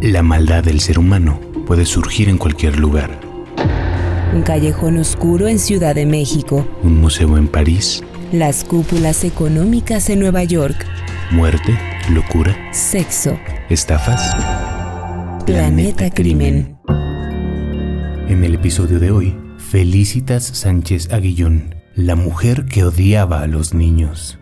La maldad del ser humano puede surgir en cualquier lugar. Un callejón oscuro en Ciudad de México. Un museo en París. Las cúpulas económicas en Nueva York. Muerte, locura. Sexo. Estafas. Planeta, Crimen. En el episodio de hoy, Felicitas Sánchez Aguillón, la mujer que odiaba a los niños.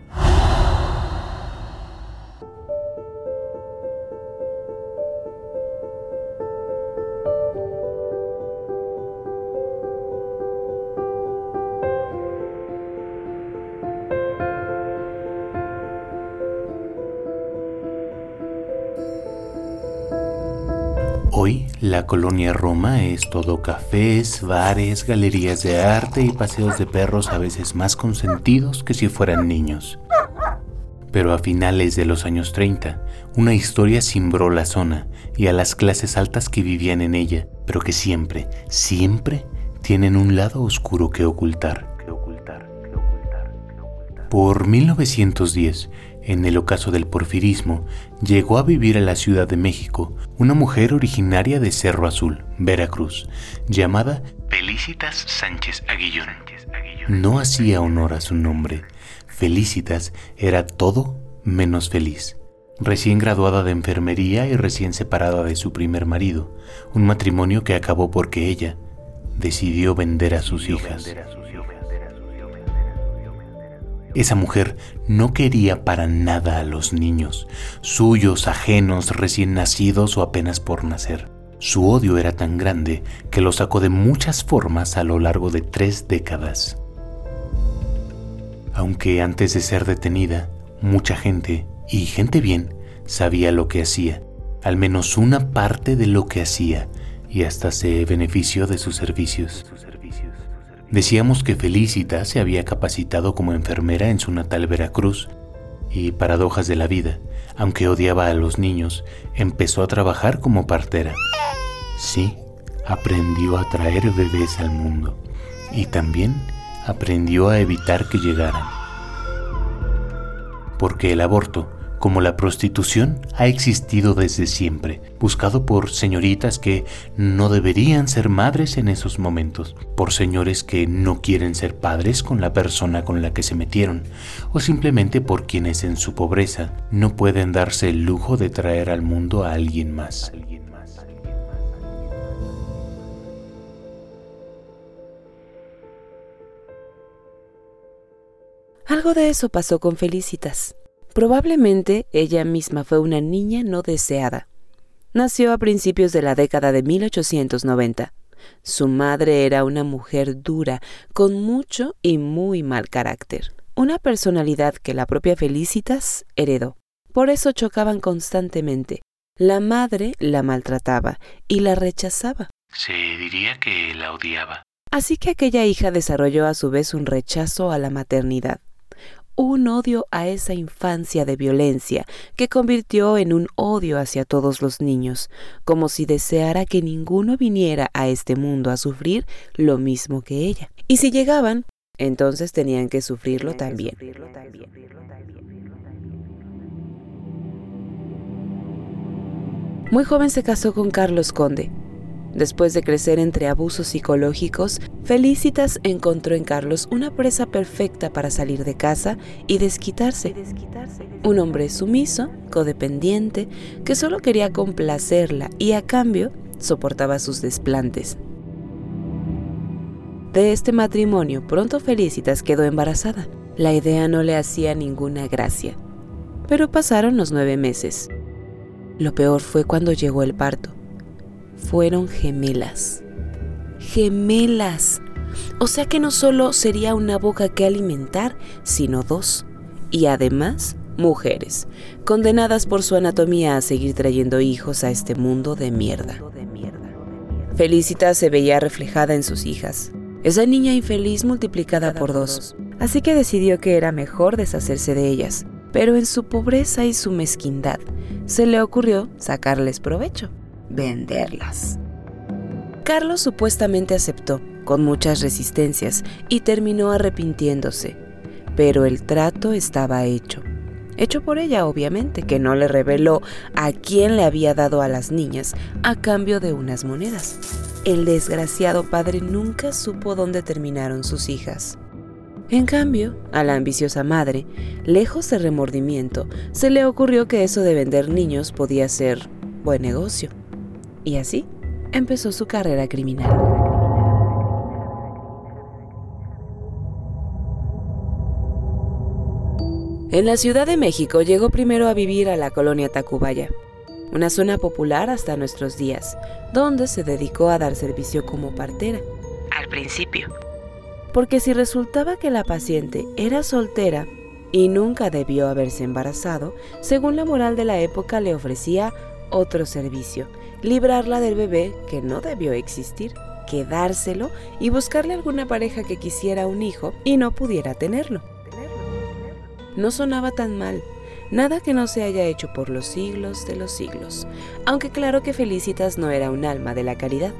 Colonia Roma es todo cafés, bares, galerías de arte y paseos de perros a veces más consentidos que si fueran niños. Pero a finales de los años 30, una historia cimbró la zona y a las clases altas que vivían en ella, pero que siempre, siempre tienen un lado oscuro que ocultar. Por 1910, en el ocaso del porfirismo, llegó a vivir a la Ciudad de México una mujer originaria de Cerro Azul, Veracruz, llamada Felicitas Sánchez Aguillón. No hacía honor a su nombre. Felicitas era todo menos feliz. Recién graduada de enfermería y recién separada de su primer marido, un matrimonio que acabó porque ella decidió vender a sus hijas. Esa mujer no quería para nada a los niños, suyos, ajenos, recién nacidos o apenas por nacer. Su odio era tan grande que lo sacó de muchas formas a lo largo de tres décadas. Aunque antes de ser detenida, mucha gente, y gente bien, sabía lo que hacía, al menos una parte de lo que hacía, y hasta se benefició de sus servicios. Decíamos que Felicita se había capacitado como enfermera en su natal Veracruz y, paradojas de la vida, aunque odiaba a los niños, empezó a trabajar como partera. Sí, aprendió a traer bebés al mundo y también aprendió a evitar que llegaran. Porque el aborto como la prostitución ha existido desde siempre, buscado por señoritas que no deberían ser madres en esos momentos, por señores que no quieren ser padres con la persona con la que se metieron, o simplemente por quienes en su pobreza no pueden darse el lujo de traer al mundo a alguien más. Algo de eso pasó con Felicitas. Probablemente ella misma fue una niña no deseada. Nació a principios de la década de 1890. Su madre era una mujer dura, con mucho y muy mal carácter, una personalidad que la propia Felicitas heredó. Por eso chocaban constantemente. La madre la maltrataba y la rechazaba. Se diría que la odiaba. Así que aquella hija desarrolló a su vez un rechazo a la maternidad un odio a esa infancia de violencia que convirtió en un odio hacia todos los niños, como si deseara que ninguno viniera a este mundo a sufrir lo mismo que ella. Y si llegaban, entonces tenían que sufrirlo también. Muy joven se casó con Carlos Conde, Después de crecer entre abusos psicológicos, Felicitas encontró en Carlos una presa perfecta para salir de casa y desquitarse. Un hombre sumiso, codependiente, que solo quería complacerla y a cambio soportaba sus desplantes. De este matrimonio pronto Felicitas quedó embarazada. La idea no le hacía ninguna gracia. Pero pasaron los nueve meses. Lo peor fue cuando llegó el parto fueron gemelas. Gemelas. O sea que no solo sería una boca que alimentar, sino dos. Y además, mujeres, condenadas por su anatomía a seguir trayendo hijos a este mundo de mierda. Felicita se veía reflejada en sus hijas. Esa niña infeliz multiplicada por dos. Así que decidió que era mejor deshacerse de ellas. Pero en su pobreza y su mezquindad, se le ocurrió sacarles provecho venderlas. Carlos supuestamente aceptó, con muchas resistencias, y terminó arrepintiéndose, pero el trato estaba hecho. hecho por ella obviamente, que no le reveló a quién le había dado a las niñas a cambio de unas monedas. El desgraciado padre nunca supo dónde terminaron sus hijas. En cambio, a la ambiciosa madre, lejos de remordimiento, se le ocurrió que eso de vender niños podía ser buen negocio. Y así empezó su carrera criminal. En la Ciudad de México llegó primero a vivir a la colonia Tacubaya, una zona popular hasta nuestros días, donde se dedicó a dar servicio como partera, al principio. Porque si resultaba que la paciente era soltera y nunca debió haberse embarazado, según la moral de la época le ofrecía otro servicio, librarla del bebé que no debió existir, quedárselo y buscarle alguna pareja que quisiera un hijo y no pudiera tenerlo no sonaba tan mal, nada que no se haya hecho por los siglos de los siglos, aunque claro que Felicitas no era un alma de la caridad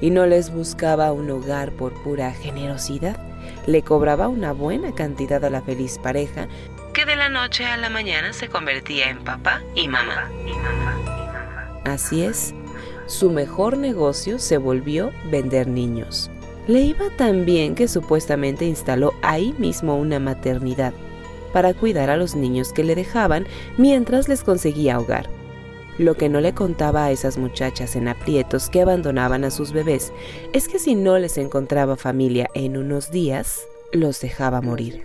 y no les buscaba un hogar por pura generosidad, le cobraba una buena cantidad a la feliz pareja que de la noche a la mañana se convertía en papá y mamá. Así es, su mejor negocio se volvió vender niños. Le iba tan bien que supuestamente instaló ahí mismo una maternidad para cuidar a los niños que le dejaban mientras les conseguía hogar. Lo que no le contaba a esas muchachas en aprietos que abandonaban a sus bebés es que si no les encontraba familia en unos días, los dejaba morir.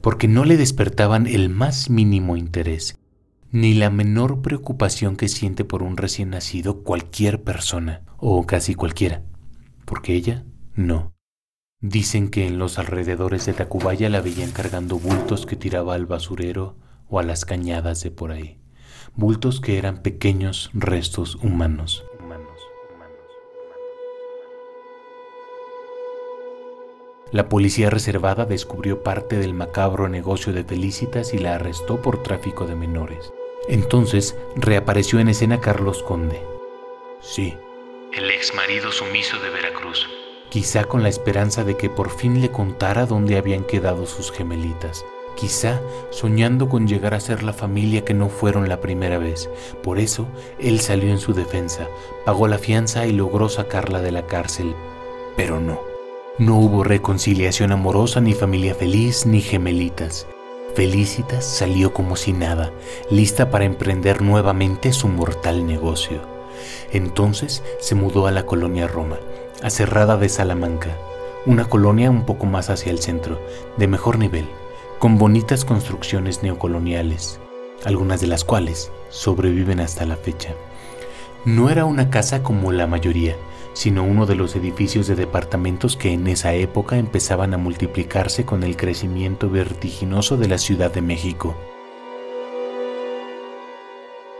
Porque no le despertaban el más mínimo interés, ni la menor preocupación que siente por un recién nacido cualquier persona, o casi cualquiera, porque ella no. Dicen que en los alrededores de Tacubaya la veían cargando bultos que tiraba al basurero o a las cañadas de por ahí, bultos que eran pequeños restos humanos. La policía reservada descubrió parte del macabro negocio de Felicitas y la arrestó por tráfico de menores. Entonces reapareció en escena Carlos Conde. Sí, el ex marido sumiso de Veracruz. Quizá con la esperanza de que por fin le contara dónde habían quedado sus gemelitas. Quizá soñando con llegar a ser la familia que no fueron la primera vez. Por eso, él salió en su defensa, pagó la fianza y logró sacarla de la cárcel. Pero no. No hubo reconciliación amorosa, ni familia feliz, ni gemelitas. Felicitas salió como si nada, lista para emprender nuevamente su mortal negocio. Entonces se mudó a la colonia Roma, a Cerrada de Salamanca, una colonia un poco más hacia el centro, de mejor nivel, con bonitas construcciones neocoloniales, algunas de las cuales sobreviven hasta la fecha. No era una casa como la mayoría, sino uno de los edificios de departamentos que en esa época empezaban a multiplicarse con el crecimiento vertiginoso de la Ciudad de México.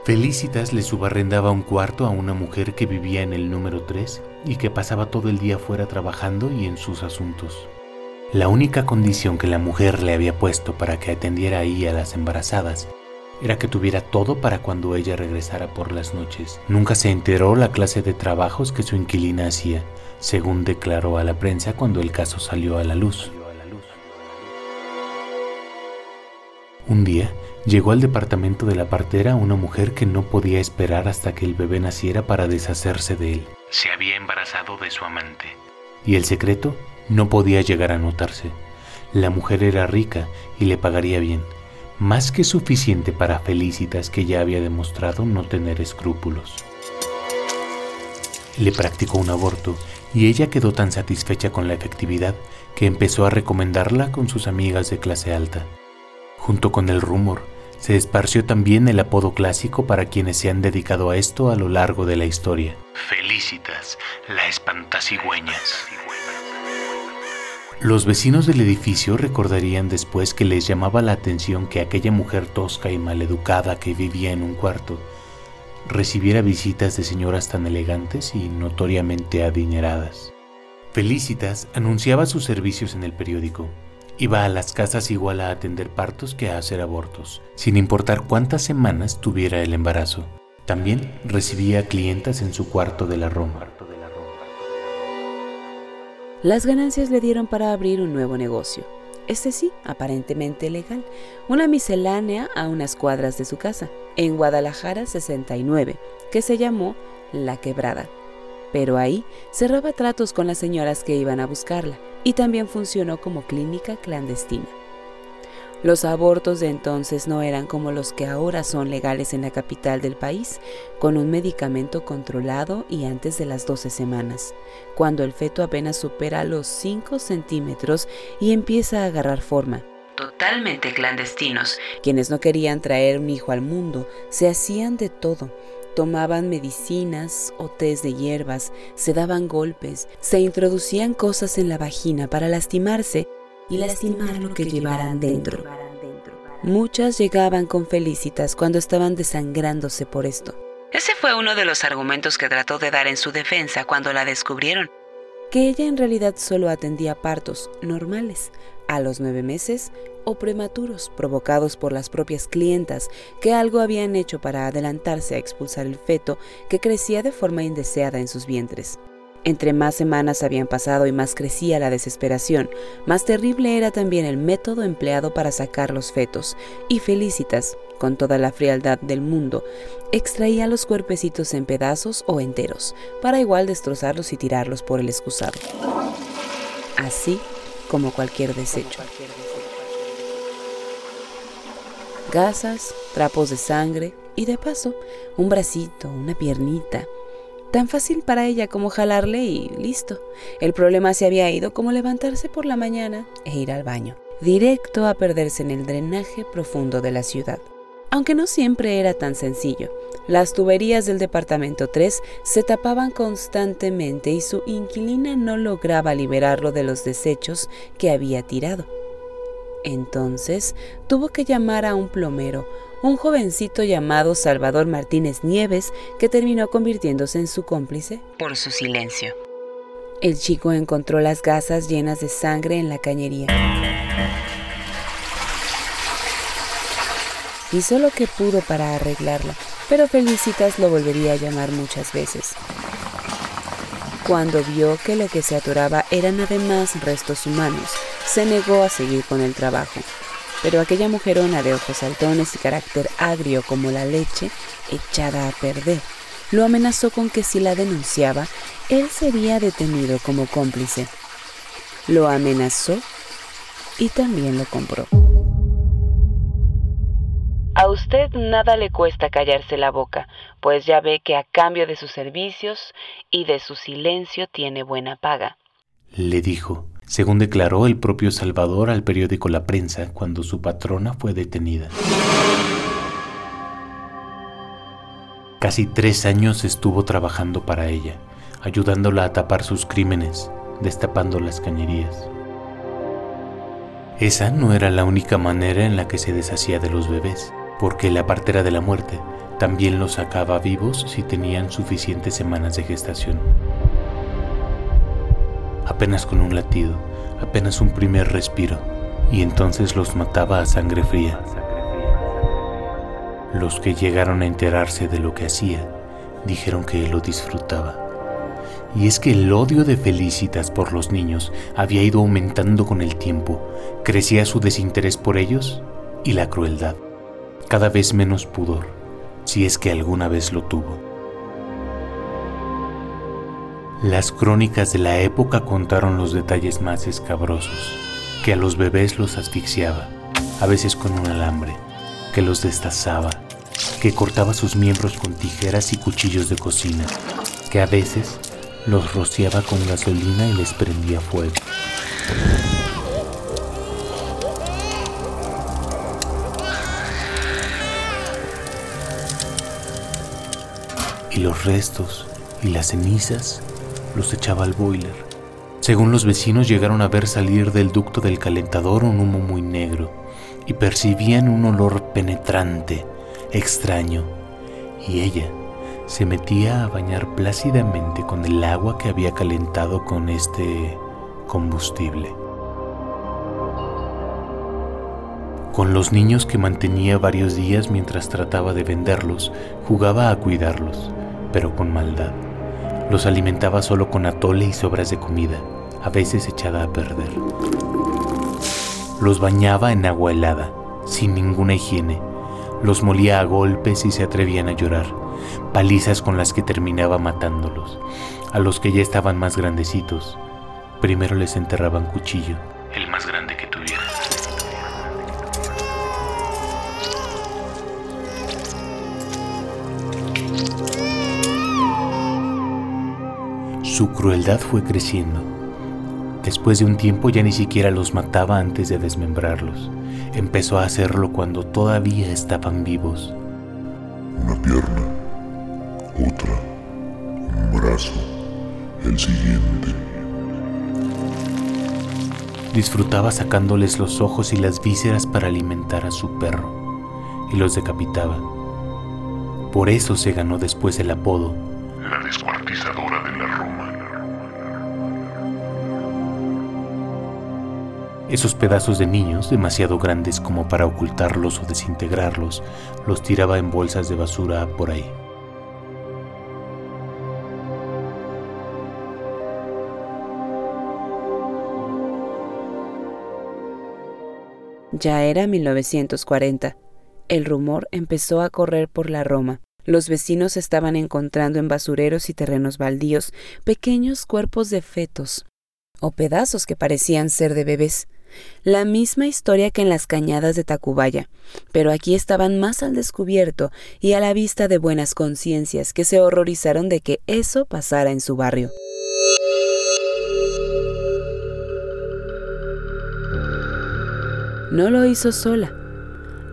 Felicitas le subarrendaba un cuarto a una mujer que vivía en el número 3 y que pasaba todo el día fuera trabajando y en sus asuntos. La única condición que la mujer le había puesto para que atendiera ahí a las embarazadas era que tuviera todo para cuando ella regresara por las noches. Nunca se enteró la clase de trabajos que su inquilina hacía, según declaró a la prensa cuando el caso salió a la luz. Un día llegó al departamento de la partera una mujer que no podía esperar hasta que el bebé naciera para deshacerse de él. Se había embarazado de su amante. Y el secreto no podía llegar a notarse. La mujer era rica y le pagaría bien más que suficiente para Felicitas que ya había demostrado no tener escrúpulos. Le practicó un aborto y ella quedó tan satisfecha con la efectividad que empezó a recomendarla con sus amigas de clase alta. Junto con el rumor, se esparció también el apodo clásico para quienes se han dedicado a esto a lo largo de la historia. Felicitas, la espantasigüeñas. Los vecinos del edificio recordarían después que les llamaba la atención que aquella mujer tosca y maleducada que vivía en un cuarto recibiera visitas de señoras tan elegantes y notoriamente adineradas. Felicitas anunciaba sus servicios en el periódico. Iba a las casas igual a atender partos que a hacer abortos, sin importar cuántas semanas tuviera el embarazo. También recibía clientas en su cuarto de la Roma. Las ganancias le dieron para abrir un nuevo negocio, este sí, aparentemente legal, una miscelánea a unas cuadras de su casa, en Guadalajara 69, que se llamó La Quebrada. Pero ahí cerraba tratos con las señoras que iban a buscarla y también funcionó como clínica clandestina. Los abortos de entonces no eran como los que ahora son legales en la capital del país, con un medicamento controlado y antes de las 12 semanas, cuando el feto apenas supera los 5 centímetros y empieza a agarrar forma. Totalmente clandestinos. Quienes no querían traer un hijo al mundo se hacían de todo. Tomaban medicinas o tés de hierbas, se daban golpes, se introducían cosas en la vagina para lastimarse y lastimar lo que llevaran dentro. Muchas llegaban con felicitas cuando estaban desangrándose por esto. Ese fue uno de los argumentos que trató de dar en su defensa cuando la descubrieron, que ella en realidad solo atendía partos normales, a los nueve meses o prematuros provocados por las propias clientas que algo habían hecho para adelantarse a expulsar el feto que crecía de forma indeseada en sus vientres. Entre más semanas habían pasado y más crecía la desesperación, más terrible era también el método empleado para sacar los fetos, y Felicitas, con toda la frialdad del mundo, extraía los cuerpecitos en pedazos o enteros, para igual destrozarlos y tirarlos por el excusado. Así como cualquier desecho. Gasas, trapos de sangre y de paso un bracito, una piernita, Tan fácil para ella como jalarle y listo. El problema se había ido como levantarse por la mañana e ir al baño, directo a perderse en el drenaje profundo de la ciudad. Aunque no siempre era tan sencillo, las tuberías del departamento 3 se tapaban constantemente y su inquilina no lograba liberarlo de los desechos que había tirado. Entonces tuvo que llamar a un plomero, un jovencito llamado Salvador Martínez Nieves, que terminó convirtiéndose en su cómplice por su silencio. El chico encontró las gasas llenas de sangre en la cañería. Hizo lo que pudo para arreglarla, pero Felicitas lo volvería a llamar muchas veces. Cuando vio que lo que se atoraba eran además restos humanos, se negó a seguir con el trabajo. Pero aquella mujerona de ojos saltones y carácter agrio como la leche, echada a perder, lo amenazó con que si la denunciaba, él sería detenido como cómplice. Lo amenazó y también lo compró. A usted nada le cuesta callarse la boca, pues ya ve que a cambio de sus servicios y de su silencio tiene buena paga. Le dijo, según declaró el propio Salvador al periódico La Prensa cuando su patrona fue detenida. Casi tres años estuvo trabajando para ella, ayudándola a tapar sus crímenes, destapando las cañerías. Esa no era la única manera en la que se deshacía de los bebés, porque la partera de la muerte también los sacaba vivos si tenían suficientes semanas de gestación apenas con un latido, apenas un primer respiro, y entonces los mataba a sangre fría. Los que llegaron a enterarse de lo que hacía dijeron que él lo disfrutaba. Y es que el odio de Felicitas por los niños había ido aumentando con el tiempo, crecía su desinterés por ellos y la crueldad, cada vez menos pudor, si es que alguna vez lo tuvo. Las crónicas de la época contaron los detalles más escabrosos, que a los bebés los asfixiaba, a veces con un alambre, que los destazaba, que cortaba sus miembros con tijeras y cuchillos de cocina, que a veces los rociaba con gasolina y les prendía fuego. Y los restos y las cenizas los echaba al boiler. Según los vecinos llegaron a ver salir del ducto del calentador un humo muy negro y percibían un olor penetrante, extraño, y ella se metía a bañar plácidamente con el agua que había calentado con este combustible. Con los niños que mantenía varios días mientras trataba de venderlos, jugaba a cuidarlos, pero con maldad. Los alimentaba solo con atole y sobras de comida, a veces echada a perder. Los bañaba en agua helada, sin ninguna higiene. Los molía a golpes y se atrevían a llorar, palizas con las que terminaba matándolos. A los que ya estaban más grandecitos, primero les enterraban cuchillo, el más grande que tuviera. Su crueldad fue creciendo. Después de un tiempo ya ni siquiera los mataba antes de desmembrarlos. Empezó a hacerlo cuando todavía estaban vivos. Una pierna, otra, un brazo, el siguiente. Disfrutaba sacándoles los ojos y las vísceras para alimentar a su perro, y los decapitaba. Por eso se ganó después el apodo. La descuartizadora de la Roma. Esos pedazos de niños, demasiado grandes como para ocultarlos o desintegrarlos, los tiraba en bolsas de basura por ahí. Ya era 1940. El rumor empezó a correr por la Roma. Los vecinos estaban encontrando en basureros y terrenos baldíos pequeños cuerpos de fetos o pedazos que parecían ser de bebés. La misma historia que en las cañadas de Tacubaya, pero aquí estaban más al descubierto y a la vista de buenas conciencias que se horrorizaron de que eso pasara en su barrio. No lo hizo sola.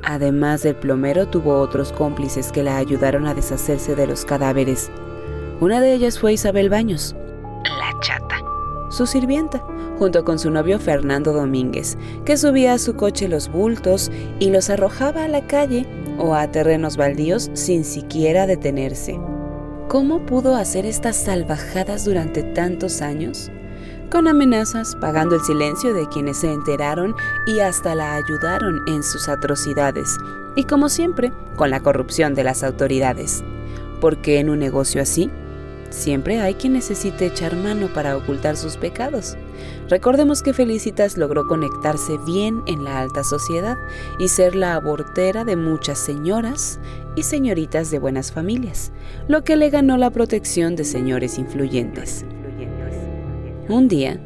Además del plomero tuvo otros cómplices que la ayudaron a deshacerse de los cadáveres. Una de ellas fue Isabel Baños, la chata, su sirvienta, junto con su novio Fernando Domínguez, que subía a su coche los bultos y los arrojaba a la calle o a terrenos baldíos sin siquiera detenerse. ¿Cómo pudo hacer estas salvajadas durante tantos años? Con amenazas, pagando el silencio de quienes se enteraron y hasta la ayudaron en sus atrocidades, y como siempre, con la corrupción de las autoridades. Porque en un negocio así, Siempre hay quien necesite echar mano para ocultar sus pecados. Recordemos que Felicitas logró conectarse bien en la alta sociedad y ser la abortera de muchas señoras y señoritas de buenas familias, lo que le ganó la protección de señores influyentes. Un día,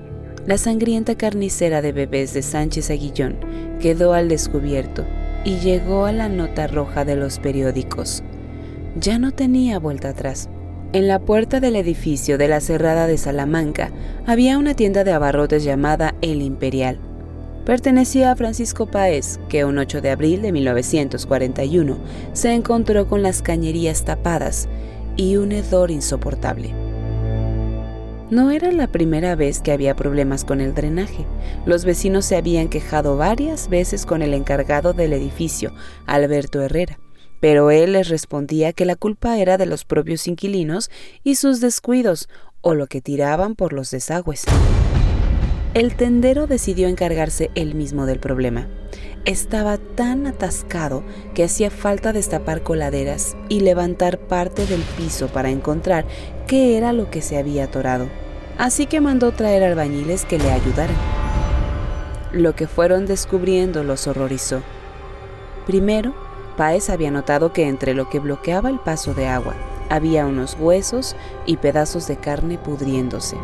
la sangrienta carnicera de bebés de Sánchez Aguillón quedó al descubierto y llegó a la nota roja de los periódicos. Ya no tenía vuelta atrás. En la puerta del edificio de la Cerrada de Salamanca había una tienda de abarrotes llamada El Imperial. Pertenecía a Francisco Páez, que un 8 de abril de 1941 se encontró con las cañerías tapadas y un hedor insoportable. No era la primera vez que había problemas con el drenaje. Los vecinos se habían quejado varias veces con el encargado del edificio, Alberto Herrera pero él les respondía que la culpa era de los propios inquilinos y sus descuidos o lo que tiraban por los desagües. El tendero decidió encargarse él mismo del problema. Estaba tan atascado que hacía falta destapar coladeras y levantar parte del piso para encontrar qué era lo que se había atorado. Así que mandó traer albañiles que le ayudaran. Lo que fueron descubriendo los horrorizó. Primero, Páez había notado que entre lo que bloqueaba el paso de agua había unos huesos y pedazos de carne pudriéndose.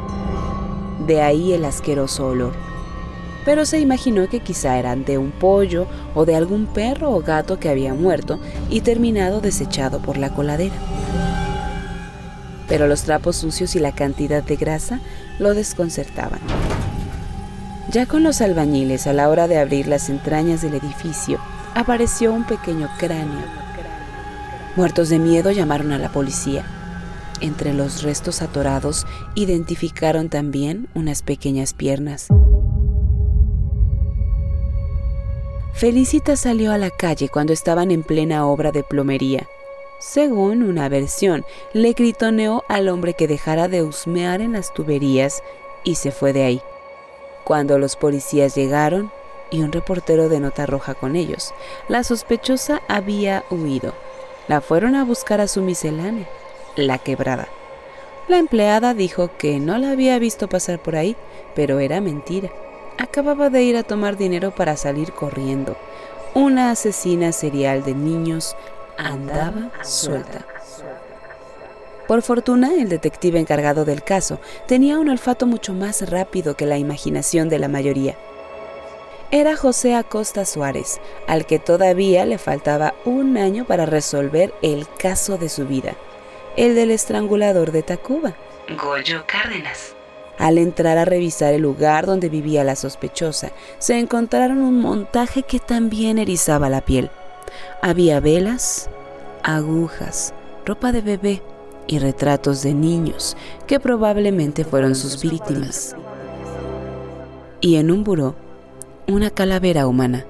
De ahí el asqueroso olor. Pero se imaginó que quizá eran de un pollo o de algún perro o gato que había muerto y terminado desechado por la coladera. Pero los trapos sucios y la cantidad de grasa lo desconcertaban. Ya con los albañiles a la hora de abrir las entrañas del edificio, apareció un pequeño cráneo. Muertos de miedo llamaron a la policía. Entre los restos atorados identificaron también unas pequeñas piernas. Felicita salió a la calle cuando estaban en plena obra de plomería. Según una versión, le gritoneó al hombre que dejara de husmear en las tuberías y se fue de ahí. Cuando los policías llegaron, y un reportero de nota roja con ellos. La sospechosa había huido. La fueron a buscar a su miscelánea, la quebrada. La empleada dijo que no la había visto pasar por ahí, pero era mentira. Acababa de ir a tomar dinero para salir corriendo. Una asesina serial de niños andaba suelta. Por fortuna, el detective encargado del caso tenía un olfato mucho más rápido que la imaginación de la mayoría. Era José Acosta Suárez, al que todavía le faltaba un año para resolver el caso de su vida, el del estrangulador de Tacuba, Goyo Cárdenas. Al entrar a revisar el lugar donde vivía la sospechosa, se encontraron un montaje que también erizaba la piel. Había velas, agujas, ropa de bebé, y retratos de niños que probablemente fueron sus víctimas. Y en un buró, una calavera humana.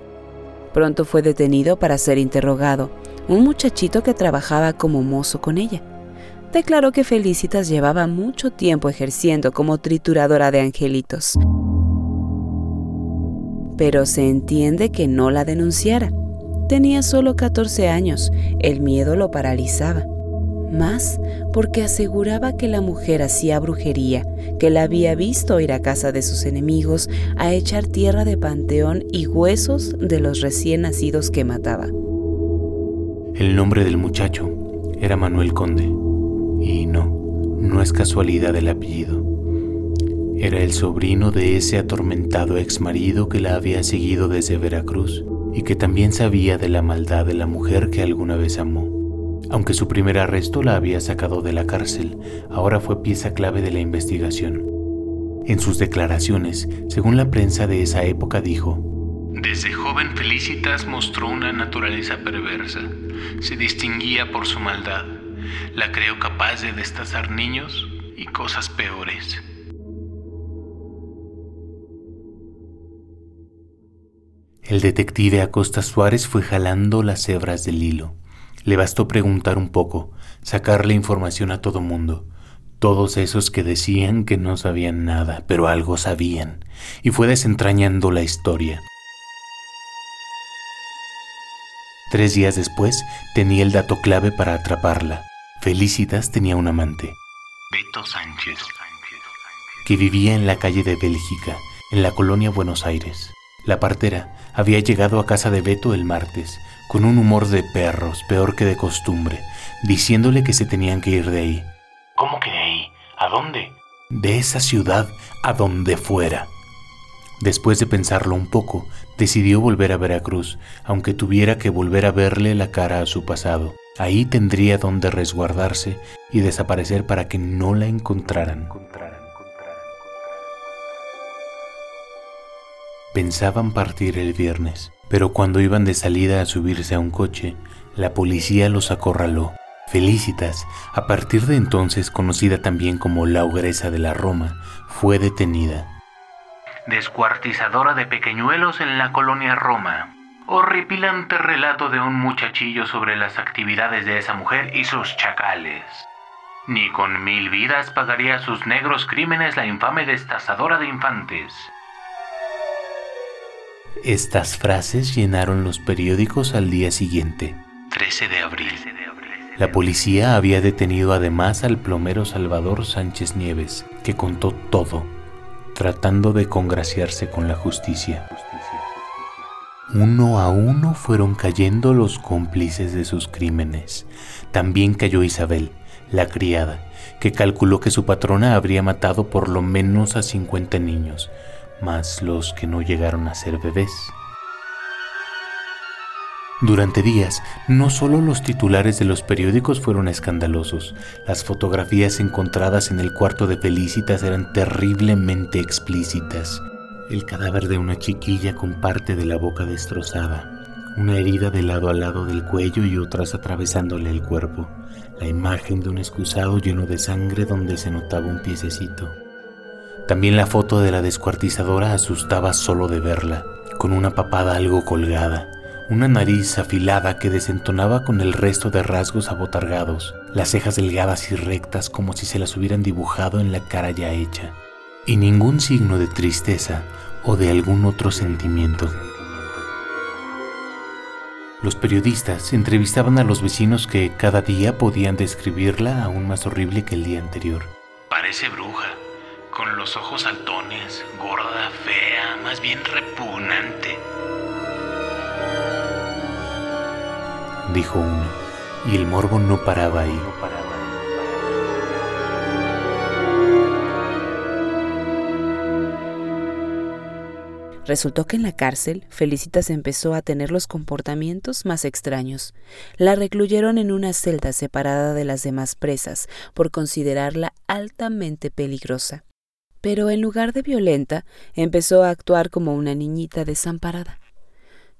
Pronto fue detenido para ser interrogado un muchachito que trabajaba como mozo con ella. Declaró que Felicitas llevaba mucho tiempo ejerciendo como trituradora de angelitos. Pero se entiende que no la denunciara. Tenía solo 14 años, el miedo lo paralizaba más porque aseguraba que la mujer hacía brujería, que la había visto ir a casa de sus enemigos a echar tierra de panteón y huesos de los recién nacidos que mataba. El nombre del muchacho era Manuel Conde, y no, no es casualidad el apellido. Era el sobrino de ese atormentado ex marido que la había seguido desde Veracruz y que también sabía de la maldad de la mujer que alguna vez amó. Aunque su primer arresto la había sacado de la cárcel, ahora fue pieza clave de la investigación. En sus declaraciones, según la prensa de esa época, dijo, Desde joven Felicitas mostró una naturaleza perversa. Se distinguía por su maldad. La creo capaz de destazar niños y cosas peores. El detective Acosta Suárez fue jalando las hebras del hilo. Le bastó preguntar un poco, sacarle información a todo mundo. Todos esos que decían que no sabían nada, pero algo sabían, y fue desentrañando la historia. Tres días después tenía el dato clave para atraparla. Felicitas tenía un amante, Beto Sánchez, que vivía en la calle de Bélgica, en la colonia Buenos Aires. La partera había llegado a casa de Beto el martes, con un humor de perros, peor que de costumbre, diciéndole que se tenían que ir de ahí. ¿Cómo que de ahí? ¿A dónde? De esa ciudad a donde fuera. Después de pensarlo un poco, decidió volver a Veracruz, aunque tuviera que volver a verle la cara a su pasado. Ahí tendría donde resguardarse y desaparecer para que no la encontraran. Pensaban partir el viernes, pero cuando iban de salida a subirse a un coche, la policía los acorraló. Felicitas, a partir de entonces conocida también como la ogresa de la Roma, fue detenida. Descuartizadora de pequeñuelos en la colonia Roma. Horripilante relato de un muchachillo sobre las actividades de esa mujer y sus chacales. Ni con mil vidas pagaría sus negros crímenes la infame destazadora de infantes. Estas frases llenaron los periódicos al día siguiente. 13 de abril. La policía había detenido además al plomero Salvador Sánchez Nieves, que contó todo, tratando de congraciarse con la justicia. Uno a uno fueron cayendo los cómplices de sus crímenes. También cayó Isabel, la criada, que calculó que su patrona habría matado por lo menos a 50 niños, más los que no llegaron a ser bebés. Durante días, no solo los titulares de los periódicos fueron escandalosos, las fotografías encontradas en el cuarto de Felicitas eran terriblemente explícitas. El cadáver de una chiquilla con parte de la boca destrozada, una herida de lado a lado del cuello y otras atravesándole el cuerpo, la imagen de un excusado lleno de sangre donde se notaba un piececito. También la foto de la descuartizadora asustaba solo de verla, con una papada algo colgada, una nariz afilada que desentonaba con el resto de rasgos abotargados, las cejas delgadas y rectas como si se las hubieran dibujado en la cara ya hecha, y ningún signo de tristeza o de algún otro sentimiento. Los periodistas entrevistaban a los vecinos que cada día podían describirla aún más horrible que el día anterior. Parece bruja, con los ojos saltones, gorda, fea, más bien repugnante. Dijo uno, y el morbo no paraba ahí. Resultó que en la cárcel Felicitas empezó a tener los comportamientos más extraños. La recluyeron en una celda separada de las demás presas por considerarla altamente peligrosa. Pero en lugar de violenta, empezó a actuar como una niñita desamparada.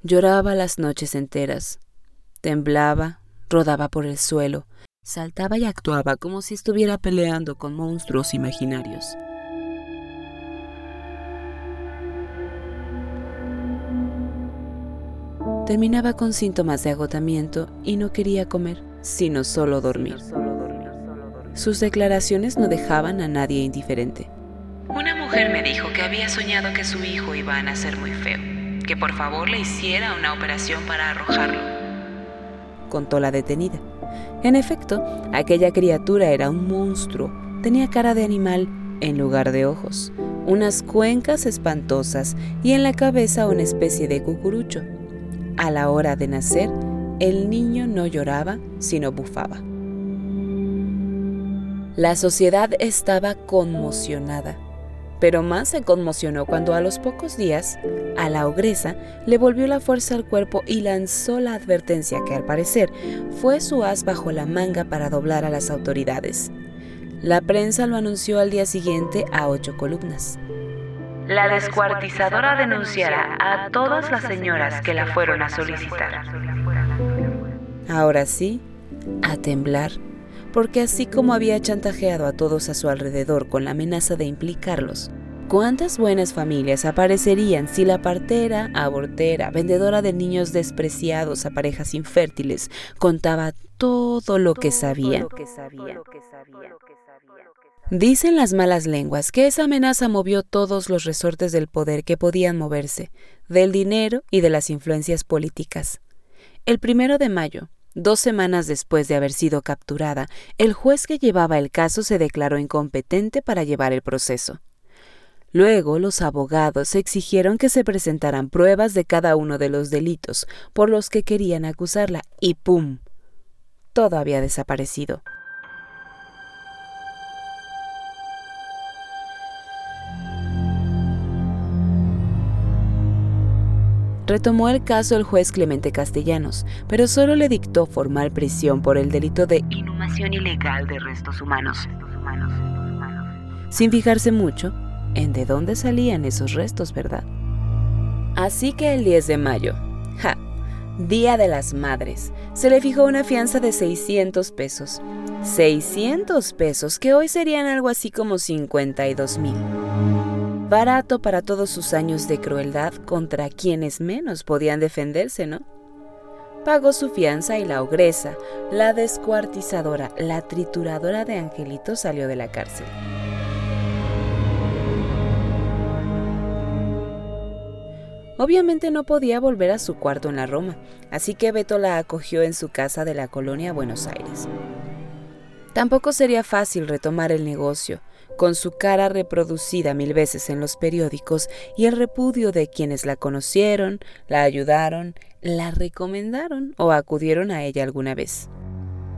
Lloraba las noches enteras, temblaba, rodaba por el suelo, saltaba y actuaba como si estuviera peleando con monstruos imaginarios. Terminaba con síntomas de agotamiento y no quería comer, sino solo dormir. Sus declaraciones no dejaban a nadie indiferente. Mujer me dijo que había soñado que su hijo iba a nacer muy feo, que por favor le hiciera una operación para arrojarlo. Contó la detenida. En efecto, aquella criatura era un monstruo. Tenía cara de animal en lugar de ojos, unas cuencas espantosas y en la cabeza una especie de cucurucho. A la hora de nacer, el niño no lloraba, sino bufaba. La sociedad estaba conmocionada, pero más se conmocionó cuando a los pocos días a la ogresa le volvió la fuerza al cuerpo y lanzó la advertencia que al parecer fue su as bajo la manga para doblar a las autoridades. La prensa lo anunció al día siguiente a ocho columnas. La descuartizadora denunciará a todas las señoras que la fueron a solicitar. Ahora sí, a temblar, porque así como había chantajeado a todos a su alrededor con la amenaza de implicarlos, ¿cuántas buenas familias aparecerían si la partera, abortera, vendedora de niños despreciados a parejas infértiles contaba todo lo que sabía? Dicen las malas lenguas que esa amenaza movió todos los resortes del poder que podían moverse, del dinero y de las influencias políticas. El primero de mayo, dos semanas después de haber sido capturada, el juez que llevaba el caso se declaró incompetente para llevar el proceso. Luego los abogados exigieron que se presentaran pruebas de cada uno de los delitos por los que querían acusarla y ¡pum! Todo había desaparecido. Retomó el caso el juez Clemente Castellanos, pero solo le dictó formal prisión por el delito de inhumación ilegal de restos humanos. Sin fijarse mucho en de dónde salían esos restos, ¿verdad? Así que el 10 de mayo, Día de las Madres, se le fijó una fianza de 600 pesos. 600 pesos, que hoy serían algo así como 52 mil barato para todos sus años de crueldad contra quienes menos podían defenderse, ¿no? Pagó su fianza y la ogresa, la descuartizadora, la trituradora de Angelito salió de la cárcel. Obviamente no podía volver a su cuarto en la Roma, así que Beto la acogió en su casa de la colonia Buenos Aires. Tampoco sería fácil retomar el negocio, con su cara reproducida mil veces en los periódicos y el repudio de quienes la conocieron, la ayudaron, la recomendaron o acudieron a ella alguna vez.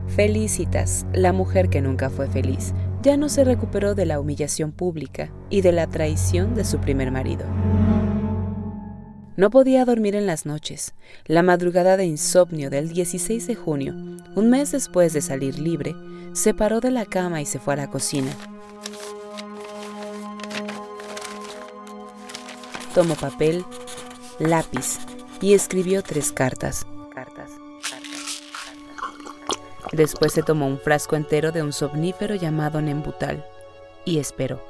Felicitas, la mujer que nunca fue feliz, ya no se recuperó de la humillación pública y de la traición de su primer marido. No podía dormir en las noches. La madrugada de insomnio del 16 de junio, un mes después de salir libre, se paró de la cama y se fue a la cocina. Tomó papel, lápiz y escribió tres cartas. Después se tomó un frasco entero de un somnífero llamado Nembutal y esperó,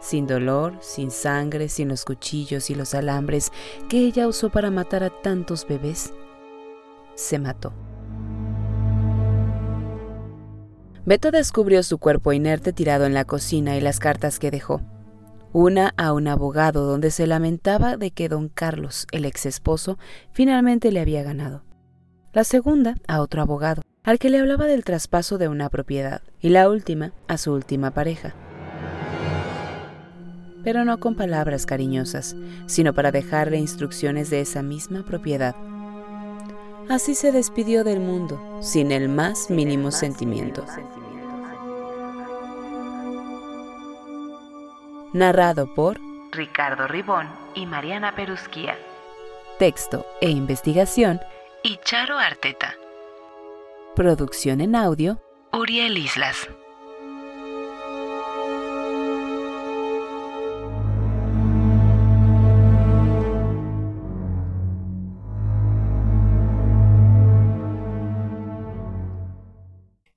sin dolor, sin sangre, sin los cuchillos y los alambres que ella usó para matar a tantos bebés. Se mató. Beto descubrió su cuerpo inerte tirado en la cocina y las cartas que dejó una a un abogado donde se lamentaba de que don Carlos, el ex esposo, finalmente le había ganado. La segunda a otro abogado, al que le hablaba del traspaso de una propiedad, y la última a su última pareja. pero no con palabras cariñosas, sino para dejarle instrucciones de esa misma propiedad. Así se despidió del mundo, sin el más mínimo sentimiento. Narrado por Ricardo Ribón y Mariana Perusquía. Texto e investigación Y Charo Arteta. Producción en audio Uriel Islas.